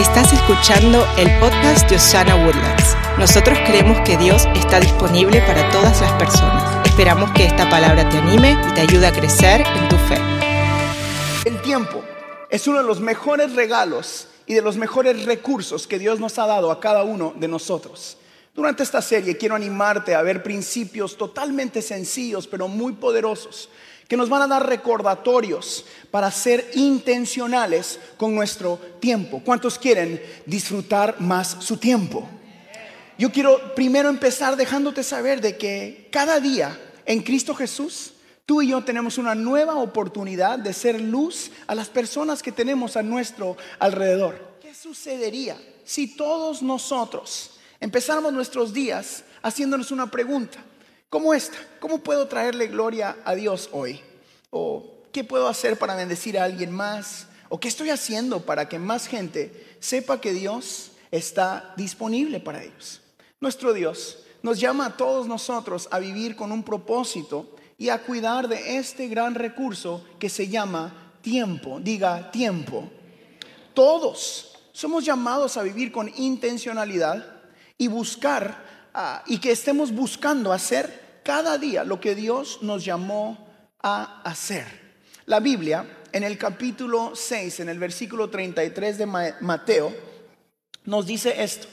Estás escuchando el podcast de Osana Woodlands. Nosotros creemos que Dios está disponible para todas las personas. Esperamos que esta palabra te anime y te ayude a crecer en tu fe. El tiempo es uno de los mejores regalos y de los mejores recursos que Dios nos ha dado a cada uno de nosotros. Durante esta serie quiero animarte a ver principios totalmente sencillos pero muy poderosos que nos van a dar recordatorios para ser intencionales con nuestro tiempo. ¿Cuántos quieren disfrutar más su tiempo? Yo quiero primero empezar dejándote saber de que cada día en Cristo Jesús, tú y yo tenemos una nueva oportunidad de ser luz a las personas que tenemos a nuestro alrededor. ¿Qué sucedería si todos nosotros empezáramos nuestros días haciéndonos una pregunta? ¿Cómo esta? ¿Cómo puedo traerle gloria a Dios hoy? ¿O qué puedo hacer para bendecir a alguien más? ¿O qué estoy haciendo para que más gente sepa que Dios está disponible para ellos? Nuestro Dios nos llama a todos nosotros a vivir con un propósito y a cuidar de este gran recurso que se llama tiempo. Diga tiempo. Todos somos llamados a vivir con intencionalidad y buscar ah, y que estemos buscando hacer cada día lo que Dios nos llamó a hacer. La Biblia, en el capítulo 6, en el versículo 33 de Mateo, nos dice esto.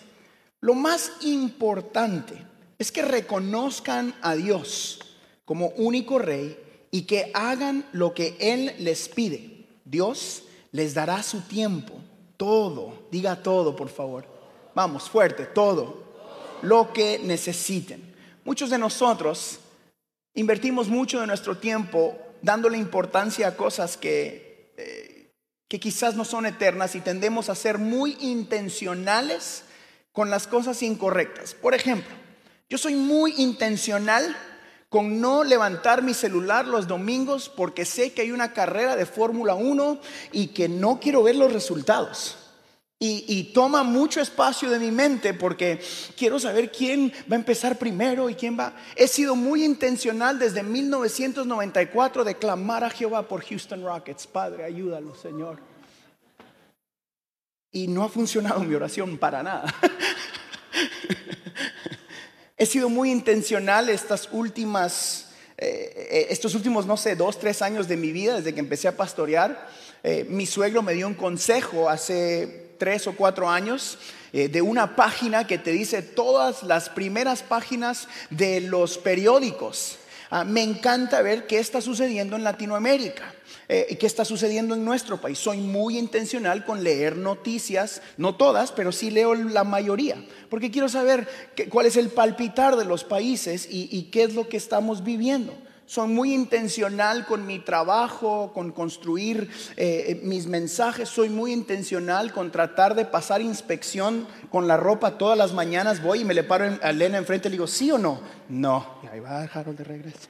Lo más importante es que reconozcan a Dios como único rey y que hagan lo que Él les pide. Dios les dará su tiempo, todo, diga todo por favor. Vamos, fuerte, todo, lo que necesiten. Muchos de nosotros invertimos mucho de nuestro tiempo dándole importancia a cosas que, eh, que quizás no son eternas y tendemos a ser muy intencionales con las cosas incorrectas. Por ejemplo, yo soy muy intencional con no levantar mi celular los domingos porque sé que hay una carrera de Fórmula 1 y que no quiero ver los resultados. Y, toma mucho espacio de mi mente porque quiero saber quién va a empezar primero y quién va. He sido muy intencional desde 1994 de clamar a Jehová por Houston Rockets. Padre, ayúdalo, Señor. Y no ha funcionado mi oración para nada. He sido muy intencional estas últimas, eh, eh, estos últimos, no sé, dos, tres años de mi vida, desde que empecé a pastorear. Eh, mi suegro me dio un consejo hace tres o cuatro años eh, de una página que te dice todas las primeras páginas de los periódicos. Ah, me encanta ver qué está sucediendo en Latinoamérica. Eh, qué está sucediendo en nuestro país. Soy muy intencional con leer noticias, no todas, pero sí leo la mayoría, porque quiero saber cuál es el palpitar de los países y qué es lo que estamos viviendo soy muy intencional con mi trabajo, con construir eh, eh, mis mensajes, soy muy intencional con tratar de pasar inspección con la ropa todas las mañanas, voy y me le paro a Elena enfrente y le digo, ¿sí o no? No, y ahí va Harold de regreso.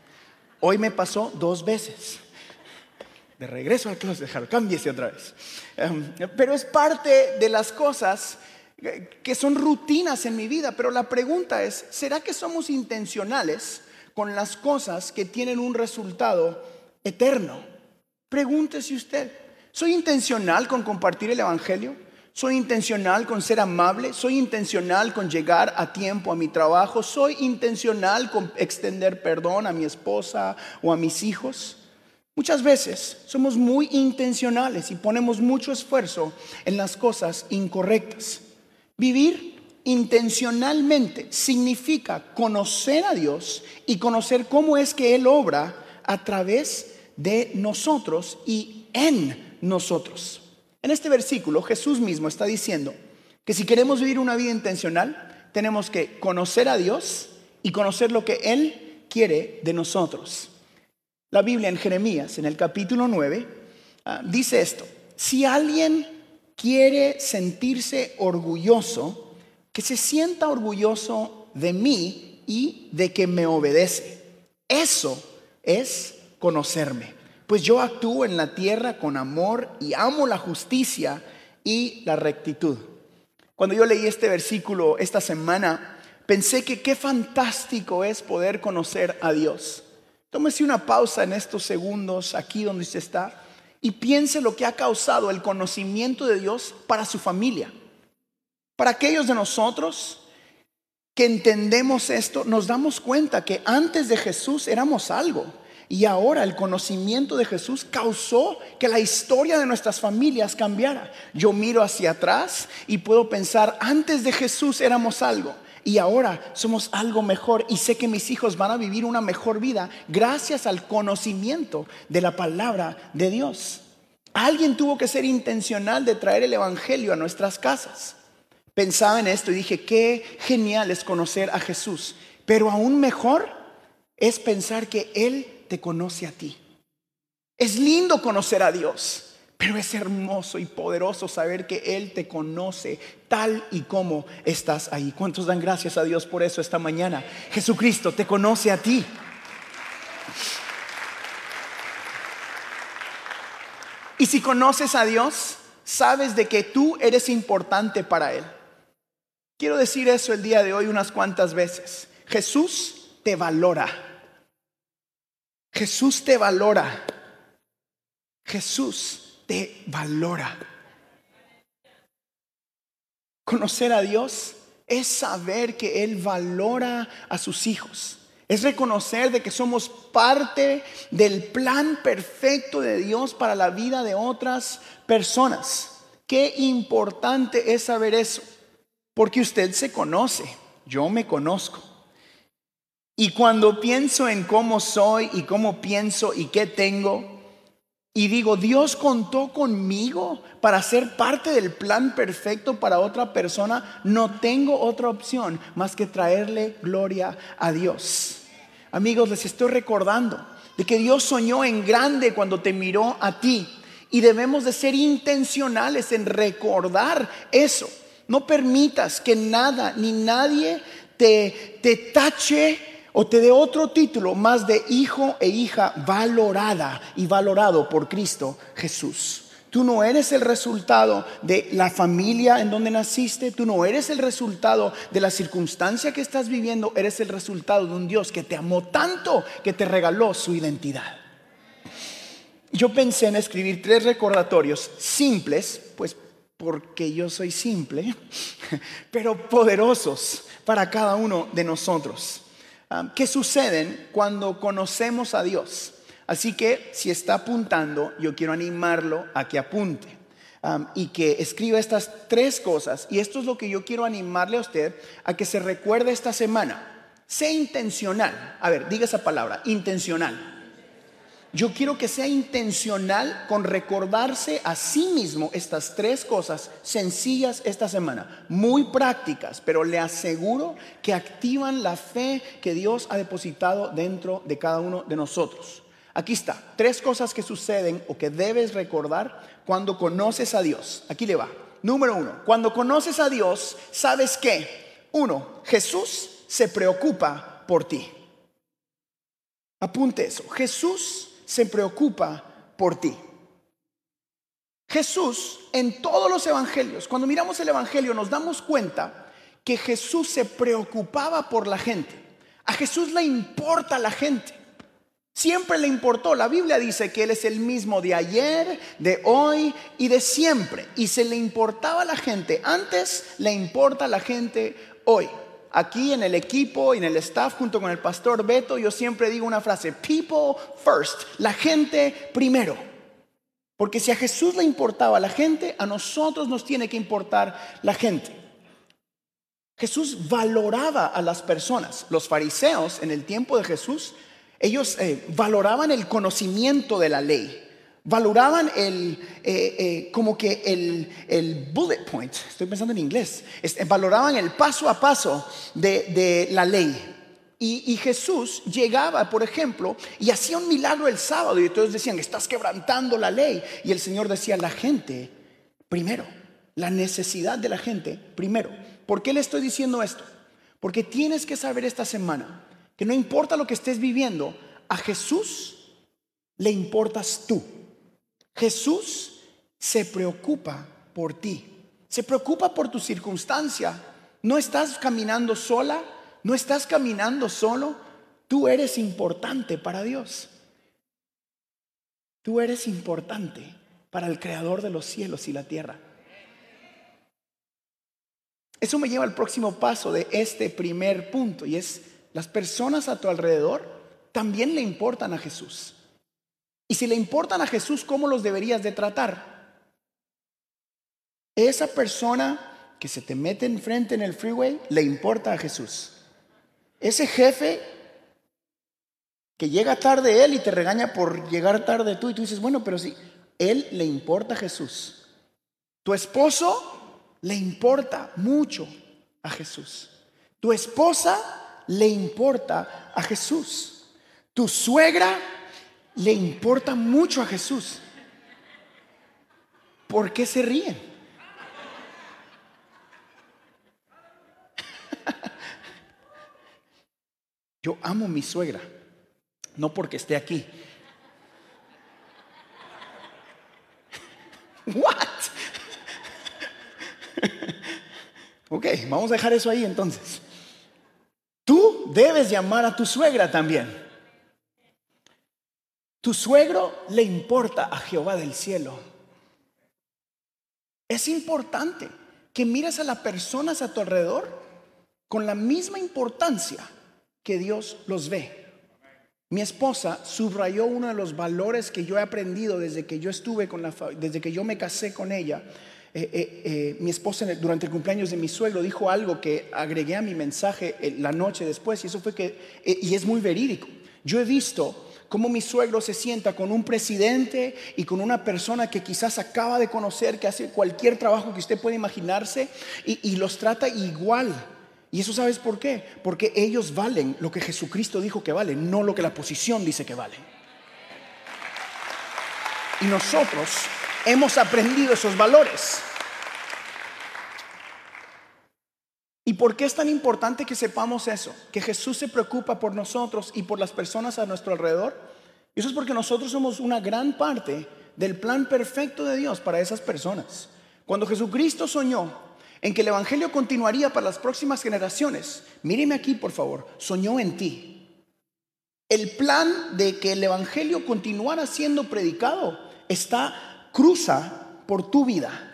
Hoy me pasó dos veces. De regreso al closet, Harold, cámbiese otra vez. Em, pero es parte de las cosas que son rutinas en mi vida, pero la pregunta es, ¿será que somos intencionales? Con las cosas que tienen un resultado eterno. Pregúntese usted, ¿soy intencional con compartir el Evangelio? ¿Soy intencional con ser amable? ¿Soy intencional con llegar a tiempo a mi trabajo? ¿Soy intencional con extender perdón a mi esposa o a mis hijos? Muchas veces somos muy intencionales y ponemos mucho esfuerzo en las cosas incorrectas. Vivir intencionalmente significa conocer a Dios y conocer cómo es que Él obra a través de nosotros y en nosotros. En este versículo Jesús mismo está diciendo que si queremos vivir una vida intencional, tenemos que conocer a Dios y conocer lo que Él quiere de nosotros. La Biblia en Jeremías, en el capítulo 9, ah, dice esto, si alguien quiere sentirse orgulloso, que se sienta orgulloso de mí y de que me obedece. Eso es conocerme. Pues yo actúo en la tierra con amor y amo la justicia y la rectitud. Cuando yo leí este versículo esta semana, pensé que qué fantástico es poder conocer a Dios. Tómese una pausa en estos segundos aquí donde usted está y piense lo que ha causado el conocimiento de Dios para su familia Para aquellos de nosotros que entendemos esto, nos damos cuenta que antes de Jesús éramos algo. Y ahora el conocimiento de Jesús causó que la historia de nuestras familias cambiara. Yo miro hacia atrás y puedo pensar, antes de Jesús éramos algo y ahora somos algo mejor y sé que mis hijos van a vivir una mejor vida gracias al conocimiento de la palabra de Dios. Alguien tuvo que ser intencional de traer el Evangelio a nuestras casas. Pensaba en esto y dije, qué genial es conocer a Jesús, pero aún mejor es pensar que Él te conoce a ti. Es lindo conocer a Dios. Pero es hermoso y poderoso saber que Él te conoce tal y como estás ahí. ¿Cuántos dan gracias a Dios por eso esta mañana? Jesucristo te conoce a ti. Y si conoces a Dios, sabes de que tú eres importante para Él. Quiero decir eso el día de hoy unas cuantas veces. Jesús te valora. Jesús te valora. Jesús te valora. Conocer a Dios es saber que Él valora a sus hijos. Es reconocer de que somos parte del plan perfecto de Dios para la vida de otras personas. Qué importante es saber eso, porque usted se conoce, yo me conozco. Y cuando pienso en cómo soy y cómo pienso y qué tengo, y digo, Dios contó conmigo para ser parte del plan perfecto para otra persona, no tengo otra opción más que traerle gloria a Dios. Amigos, les estoy recordando de que Dios soñó en grande cuando te miró a ti y debemos de ser intencionales en recordar eso. No permitas que nada ni nadie te, te tache o te dé otro título más de hijo e hija valorada y valorado por Cristo Jesús. Tú no eres el resultado de la familia en donde naciste, tú no eres el resultado de la circunstancia que estás viviendo, eres el resultado de un Dios que te amó tanto que te regaló su identidad. Yo pensé en escribir tres recordatorios simples, pues porque yo soy simple, pero poderosos para cada uno de nosotros. Um, que suceden cuando conocemos a Dios. Así que si está apuntando, yo quiero animarlo a que apunte um, y que escriba estas tres cosas. Y esto es lo que yo quiero animarle a usted a que se recuerde esta semana. Sé intencional. A ver, diga esa palabra, intencional. Yo quiero que sea intencional con recordarse a sí mismo estas tres cosas sencillas esta semana, muy prácticas, pero le aseguro que activan la fe que Dios ha depositado dentro de cada uno de nosotros. Aquí está, tres cosas que suceden o que debes recordar cuando conoces a Dios. Aquí le va. Número uno, cuando conoces a Dios, sabes que, uno, Jesús se preocupa por ti. Apunte eso, Jesús se preocupa por ti. Jesús en todos los evangelios, cuando miramos el evangelio nos damos cuenta que Jesús se preocupaba por la gente. A Jesús le importa la gente. Siempre le importó. La Biblia dice que Él es el mismo de ayer, de hoy y de siempre. Y se le importaba a la gente. Antes le importa a la gente hoy aquí en el equipo y en el staff junto con el pastor Beto, yo siempre digo una frase, people first, la gente primero. Porque si a Jesús le importaba la gente, a nosotros nos tiene que importar la gente. Jesús valoraba a las personas. Los fariseos en el tiempo de Jesús, ellos eh, valoraban el conocimiento de la ley valoraban el, eh, eh, como que el, bullet point, estoy pensando en inglés, valoraban el paso a paso de, la ley. Y, y, Jesús llegaba, por ejemplo, y hacía un milagro el sábado y todos decían, estás quebrantando la ley. Y el Señor decía, la gente, primero, la necesidad de la gente, primero. ¿Por qué le estoy diciendo esto? Porque tienes que saber esta semana que no importa lo que estés viviendo, a Jesús le importas tú. Jesús se preocupa por ti, se preocupa por tu circunstancia. No estás caminando sola, no estás caminando solo, tú eres importante para Dios. Tú eres importante para el creador de los cielos y la tierra. Eso me lleva al próximo paso de este primer punto y es las personas a tu alrededor también le importan a Jesús. Y si le importan a Jesús, ¿cómo los deberías de tratar? Esa persona que se te mete enfrente en el freeway le importa a Jesús. Ese jefe que llega tarde él y te regaña por llegar tarde tú y tú dices, bueno, pero si él le importa a Jesús. Tu esposo le importa mucho a Jesús. Tu esposa le importa a Jesús. Tu suegra le importa mucho a Jesús. ¿Por qué se ríen? Yo amo a mi suegra, no porque esté aquí. What? ok, vamos a dejar eso ahí entonces. Tú debes llamar a tu suegra también. Tu suegro le importa a Jehová del cielo. Es importante que mires a las personas a tu alrededor con la misma importancia que Dios los ve. Mi esposa subrayó uno de los valores que yo he aprendido desde que yo estuve con la, desde que yo me casé con ella. Eh, eh, eh, mi esposa durante el cumpleaños de mi suegro dijo algo que agregué a mi mensaje la noche después y eso fue que, y es muy verídico. Yo he visto cómo mi suegro se sienta con un presidente y con una persona que quizás acaba de conocer, que hace cualquier trabajo que usted pueda imaginarse y, los trata igual. Y eso sabes por qué? Porque ellos valen lo que Jesucristo dijo que vale, no lo que la posición dice que vale. Y nosotros hemos aprendido esos valores. ¿Y por qué es tan importante que sepamos eso? Que Jesús se preocupa por nosotros y por las personas a nuestro alrededor. Eso es porque nosotros somos una gran parte del plan perfecto de Dios para esas personas. Cuando Jesucristo soñó en que el Evangelio continuaría para las próximas generaciones, míreme aquí por favor, soñó en ti. El plan de que el Evangelio continuara siendo predicado está, cruza por tu vida.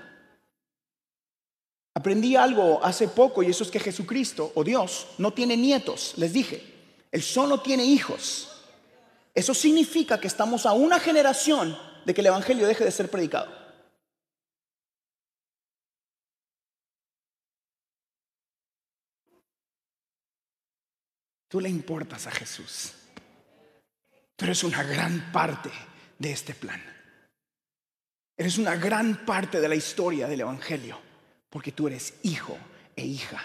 Aprendí algo hace poco y eso es que Jesucristo o Dios no tiene nietos, les dije. Él solo tiene hijos. Eso significa que estamos a una generación de que el Evangelio deje de ser predicado. Tú le importas a Jesús, pero es una gran parte de este plan. Eres una gran parte de la historia del Evangelio. Porque tú eres hijo e hija.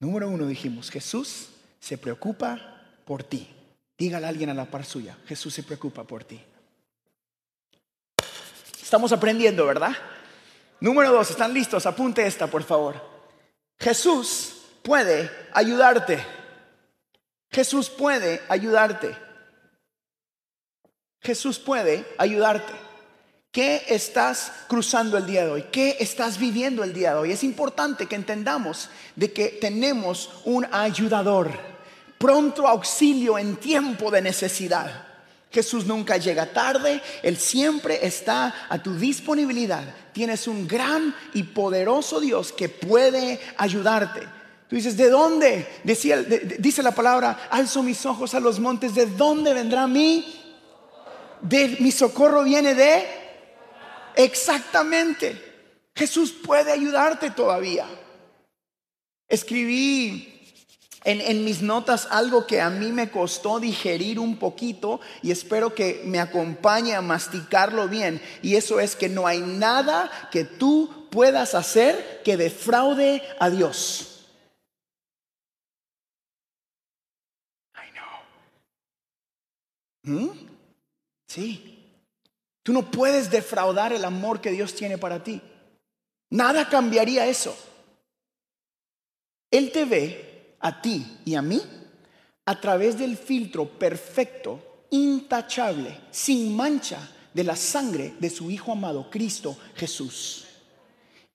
Número uno dijimos, Jesús se preocupa por ti. Dígale a alguien a la par suya, Jesús se preocupa por ti. Estamos aprendiendo, ¿verdad? Número dos, ¿están listos? Apunte esta, por favor. Jesús puede ayudarte. Jesús puede ayudarte. Jesús puede ayudarte. ¿Qué estás cruzando el día de hoy? ¿Qué estás viviendo el día de hoy? Es importante que entendamos de que tenemos un ayudador, pronto auxilio en tiempo de necesidad. Jesús nunca llega tarde, Él siempre está a tu disponibilidad. Tienes un gran y poderoso Dios que puede ayudarte. Tú dices, ¿de dónde? dice la palabra, alzo mis ojos a los montes, ¿de dónde vendrá mi de mi socorro viene de... Exactamente. Jesús puede ayudarte todavía. Escribí en, en, mis notas algo que a mí me costó digerir un poquito y espero que me acompañe a masticarlo bien. Y eso es que no hay nada que tú puedas hacer que defraude a Dios. I know. ¿Mm? Sí. Tú no puedes defraudar el amor que Dios tiene para ti. Nada cambiaría eso. Él te ve a ti y a mí a través del filtro perfecto, intachable, sin mancha de la sangre de su Hijo amado, Cristo Jesús.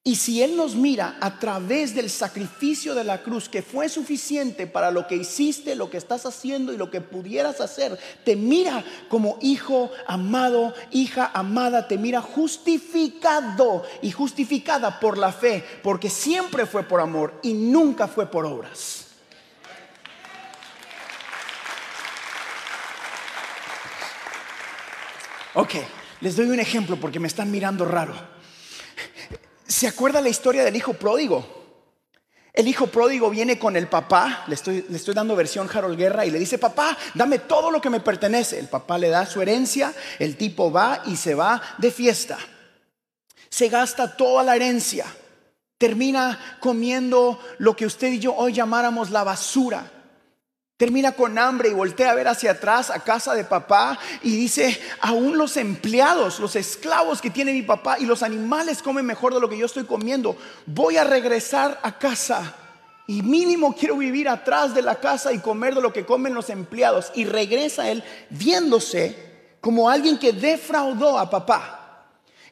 Y si Él nos mira a través del sacrificio de la cruz, que fue suficiente para lo que hiciste, lo que estás haciendo y lo que pudieras hacer, te mira como hijo amado, hija amada, te mira justificado y justificada por la fe, porque siempre fue por amor y nunca fue por obras. Ok, les doy un ejemplo porque me están mirando raro. ¿Se acuerda la historia del hijo pródigo? El hijo pródigo viene con el papá, le estoy, le estoy, dando versión Harold Guerra, y le dice, papá, dame todo lo que me pertenece. El papá le da su herencia, el tipo va y se va de fiesta. Se gasta toda la herencia, termina comiendo lo que usted y yo hoy llamáramos la basura. Termina con hambre y voltea a ver hacia atrás a casa de papá y dice, aún los empleados, los esclavos que tiene mi papá y los animales comen mejor de lo que yo estoy comiendo. Voy a regresar a casa y mínimo quiero vivir atrás de la casa y comer de lo que comen los empleados. Y regresa él viéndose como alguien que defraudó a papá.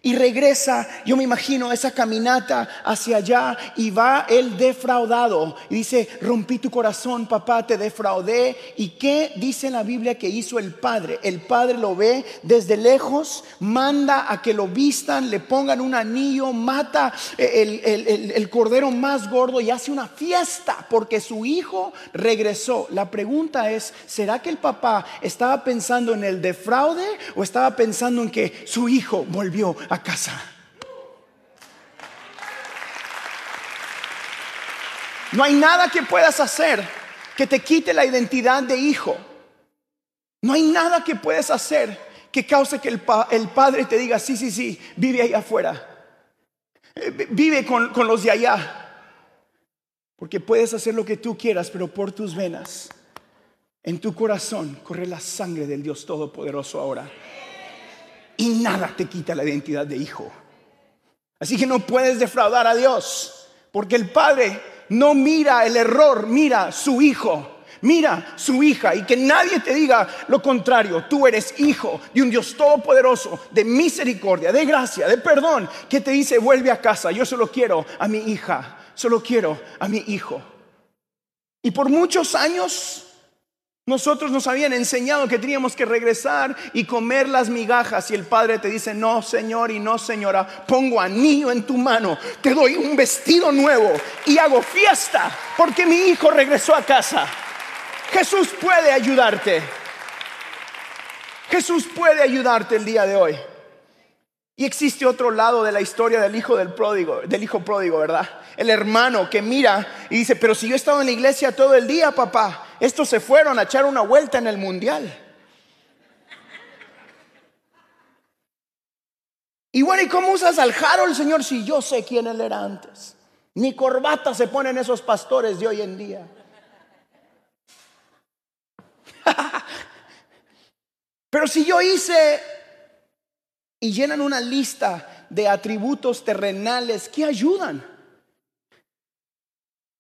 Y regresa, yo me imagino esa caminata hacia allá y va él defraudado. Y dice, rompí tu corazón, papá, te defraudé. ¿Y qué dice la Biblia que hizo el padre? El padre lo ve desde lejos, manda a que lo vistan, le pongan un anillo, mata el, el cordero más gordo y hace una fiesta porque su hijo regresó. La pregunta es, ¿será que el papá estaba pensando en el defraude o estaba pensando en que su hijo volvió casa. No hay nada que puedas hacer que te quite la identidad de hijo. No hay nada que puedas hacer que cause que el, padre te diga, sí, sí, sí, vive ahí afuera. Eh, vive con, con los de allá. Porque puedes hacer lo que tú quieras, pero por tus venas, en tu corazón, corre la sangre del Dios Todopoderoso ahora y nada te quita la identidad de hijo. Así que no puedes defraudar a Dios, porque el Padre no mira el error, mira su hijo. Mira su hija y que nadie te diga lo contrario. Tú eres hijo de un Dios todopoderoso, de misericordia, de gracia, de perdón, que te dice vuelve a casa. Yo solo quiero a mi hija, solo quiero a mi hijo. Y por muchos años nosotros nos habían enseñado que teníamos que regresar y comer las migajas y el padre te dice, no señor y no señora, pongo anillo en tu mano, te doy un vestido nuevo y hago fiesta porque mi hijo regresó a casa. Jesús puede ayudarte. Jesús puede ayudarte el día de hoy. Y existe otro lado de la historia del hijo del pródigo, del hijo pródigo, ¿verdad? El hermano que mira y dice, pero si yo he estado en la iglesia todo el día, papá, estos se fueron a echar una vuelta en el mundial. Y bueno, ¿y cómo usas al Harold, Señor, si yo sé quién él era antes? Ni corbata se ponen esos pastores de hoy en día. Pero si yo hice y llenan una lista de atributos terrenales que ayudan.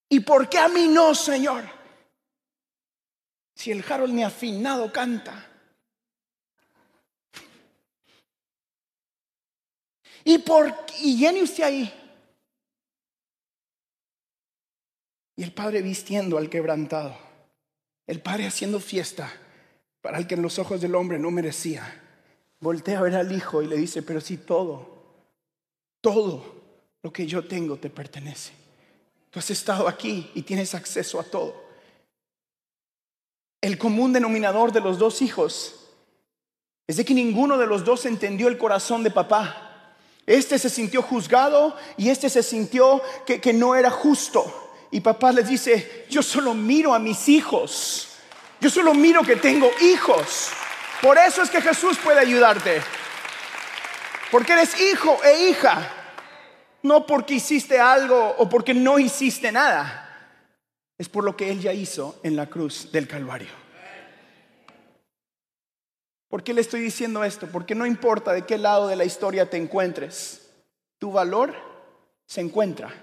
¿Y por qué a mí no, Señor? Si el Harold ni afinado canta. ¿Y por y llene usted ahí? Y el padre vistiendo al quebrantado. El padre haciendo fiesta para el que en los ojos del hombre no merecía. Voltea a ver al hijo y le dice, pero si todo, todo lo que yo tengo te pertenece. Tú has estado aquí y tienes acceso a todo el común denominador de los dos hijos es de que ninguno de los dos entendió el corazón de papá. Este se sintió juzgado y este se sintió que, que no era justo. Y papá les dice, yo solo miro a mis hijos. Yo solo miro que tengo hijos. Por eso es que Jesús puede ayudarte. Porque eres hijo e hija. No porque hiciste algo o porque no hiciste nada es por lo que Él ya hizo en la cruz del Calvario. ¿Por qué le estoy diciendo esto? Porque no importa de qué lado de la historia te encuentres, tu valor se encuentra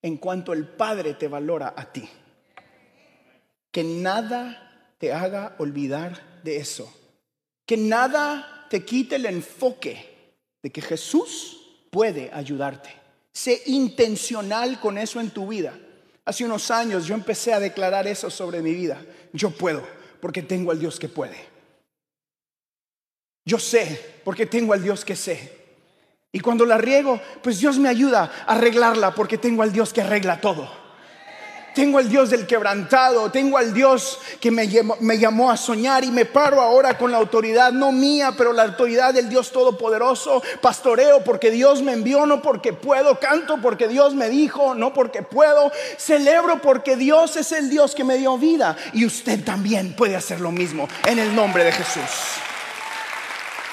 en cuanto el Padre te valora a ti. Que nada te haga olvidar de eso. Que nada te quite el enfoque de que Jesús puede ayudarte. Sé intencional con eso en tu vida. Hace unos años yo empecé a declarar eso sobre mi vida. Yo puedo, porque tengo al Dios que puede. Yo sé, porque tengo al Dios que sé. Y cuando la riego, pues Dios me ayuda a arreglarla, porque tengo al Dios que arregla todo. Tengo al Dios del quebrantado, tengo al Dios que me llamó, a soñar y me paro ahora con la autoridad, no mía, pero la autoridad del Dios Todopoderoso. Pastoreo porque Dios me envió, no porque puedo. Canto porque Dios me dijo, no porque puedo. Celebro porque Dios es el Dios que me dio vida. Y usted también puede hacer lo mismo en el nombre de Jesús.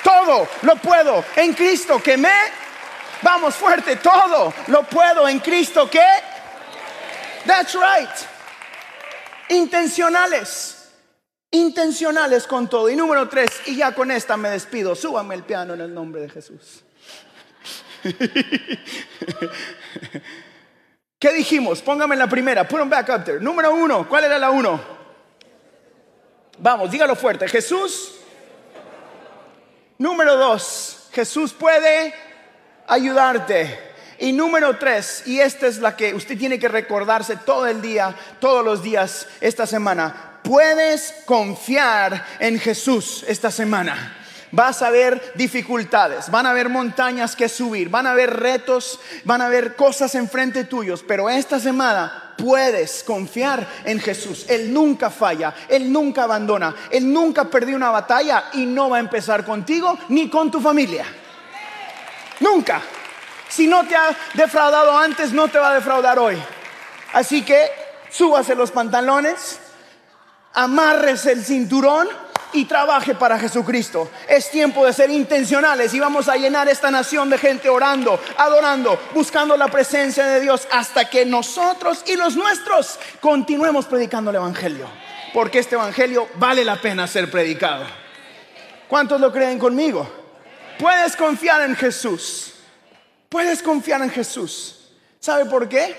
Todo lo puedo en Cristo que me... Vamos fuerte, todo lo puedo en Cristo que That's right. Intencionales. Intencionales con todo. Y número tres, y ya con esta me despido. Súbame el piano en el nombre de Jesús. ¿Qué dijimos? Póngame la primera. Put them back up there. Número uno. ¿Cuál era la uno? Vamos, dígalo fuerte. Jesús. Número dos. Jesús puede ayudarte. Y número tres, y esta es la que usted tiene que recordarse todo el día, todos los días esta semana. Puedes confiar en Jesús esta semana. Vas a ver dificultades, van a haber montañas que subir, van a haber retos, van a haber cosas enfrente tuyos, pero esta semana puedes confiar en Jesús. Él nunca falla, Él nunca abandona, Él nunca perdió una batalla y no va a empezar contigo ni con tu familia. Nunca. Si no te ha defraudado antes, no te va a defraudar hoy. Así que súbase los pantalones, amárrese el cinturón y trabaje para Jesucristo. Es tiempo de ser intencionales y vamos a llenar esta nación de gente orando, adorando, buscando la presencia de Dios hasta que nosotros y los nuestros continuemos predicando el Evangelio. Porque este Evangelio vale la pena ser predicado. ¿Cuántos lo creen conmigo? Puedes confiar en Jesús. Puedes confiar en Jesús. ¿Sabe por qué?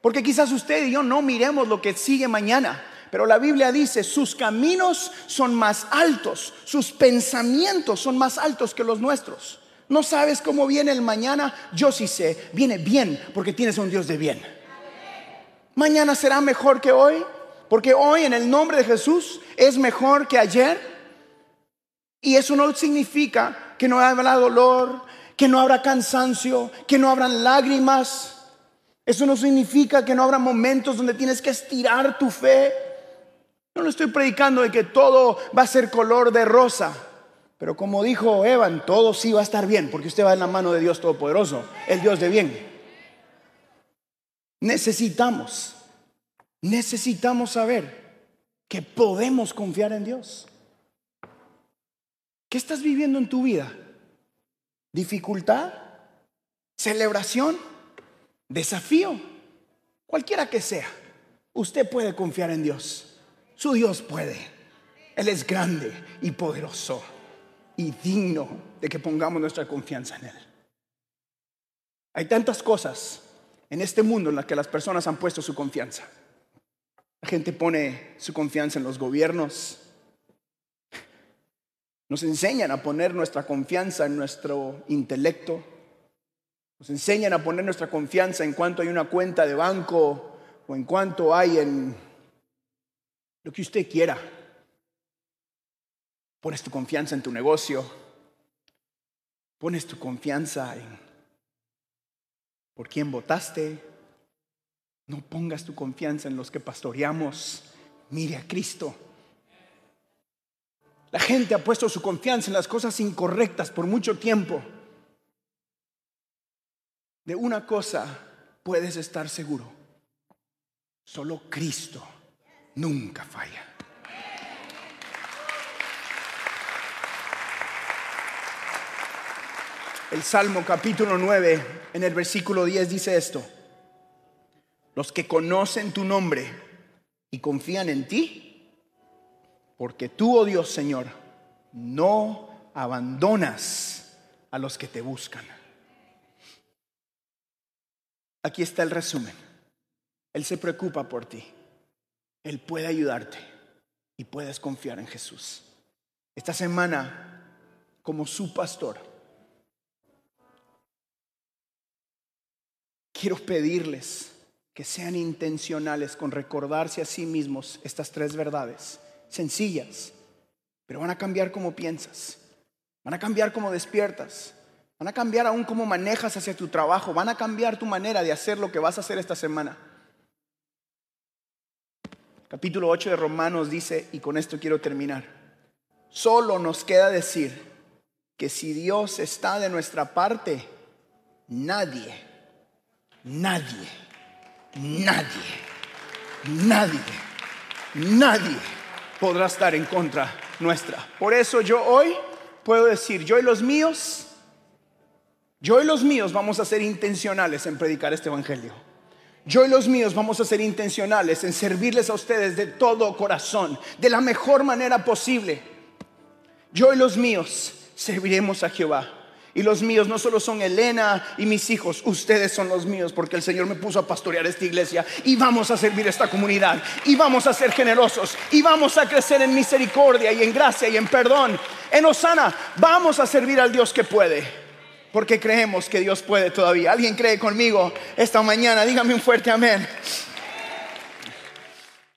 Porque quizás usted y yo no miremos lo que sigue mañana. Pero la Biblia dice, sus caminos son más altos, sus pensamientos son más altos que los nuestros. ¿No sabes cómo viene el mañana? Yo sí sé, viene bien porque tienes un Dios de bien. Mañana será mejor que hoy, porque hoy en el nombre de Jesús es mejor que ayer. Y eso no significa que no habrá dolor, que no habrá cansancio, que no habrán lágrimas. Eso no significa que no habrá momentos donde tienes que estirar tu fe. No lo estoy predicando de que todo va a ser color de rosa. Pero como dijo Evan, todo sí va a estar bien, porque usted va en la mano de Dios Todopoderoso, el Dios de bien. Necesitamos, necesitamos saber que podemos confiar en Dios. ¿Qué estás viviendo en tu vida? Dificultad, celebración, desafío, cualquiera que sea, usted puede confiar en Dios. Su Dios puede. Él es grande y poderoso y digno de que pongamos nuestra confianza en Él. Hay tantas cosas en este mundo en las que las personas han puesto su confianza. La gente pone su confianza en los gobiernos, nos enseñan a poner nuestra confianza en nuestro intelecto. Nos enseñan a poner nuestra confianza en cuanto hay una cuenta de banco o en cuanto hay en lo que usted quiera. Pones tu confianza en tu negocio. Pones tu confianza en por quién votaste. No pongas tu confianza en los que pastoreamos. Mire a Cristo. La gente ha puesto su confianza en las cosas incorrectas por mucho tiempo. De una cosa puedes estar seguro. Solo Cristo nunca falla. El Salmo capítulo 9 en el versículo 10 dice esto. Los que conocen tu nombre y confían en ti, porque tú, oh Dios Señor, no abandonas a los que te buscan. Aquí está el resumen. Él se preocupa por ti. Él puede ayudarte y puedes confiar en Jesús. Esta semana, como su pastor, quiero pedirles que sean intencionales con recordarse a sí mismos estas tres verdades, sencillas, pero van a cambiar cómo piensas, van a cambiar cómo despiertas, van a cambiar aún cómo manejas hacia tu trabajo, van a cambiar tu manera de hacer lo que vas a hacer esta semana. Capítulo 8 de Romanos dice, y con esto quiero terminar, solo nos queda decir que si Dios está de nuestra parte, nadie, nadie, nadie, nadie, nadie podrá estar en contra nuestra. Por eso yo hoy puedo decir, yo y los míos, yo y los míos vamos a ser intencionales en predicar este Evangelio. Yo y los míos vamos a ser intencionales en servirles a ustedes de todo corazón, de la mejor manera posible. Yo y los míos serviremos a Jehová. Y los míos no solo son Elena y mis hijos, ustedes son los míos porque el Señor me puso a pastorear esta iglesia y vamos a servir esta comunidad y vamos a ser generosos y vamos a crecer en misericordia y en gracia y en perdón. En Osana vamos a servir al Dios que puede porque creemos que Dios puede todavía. ¿Alguien cree conmigo esta mañana? Dígame un fuerte amén.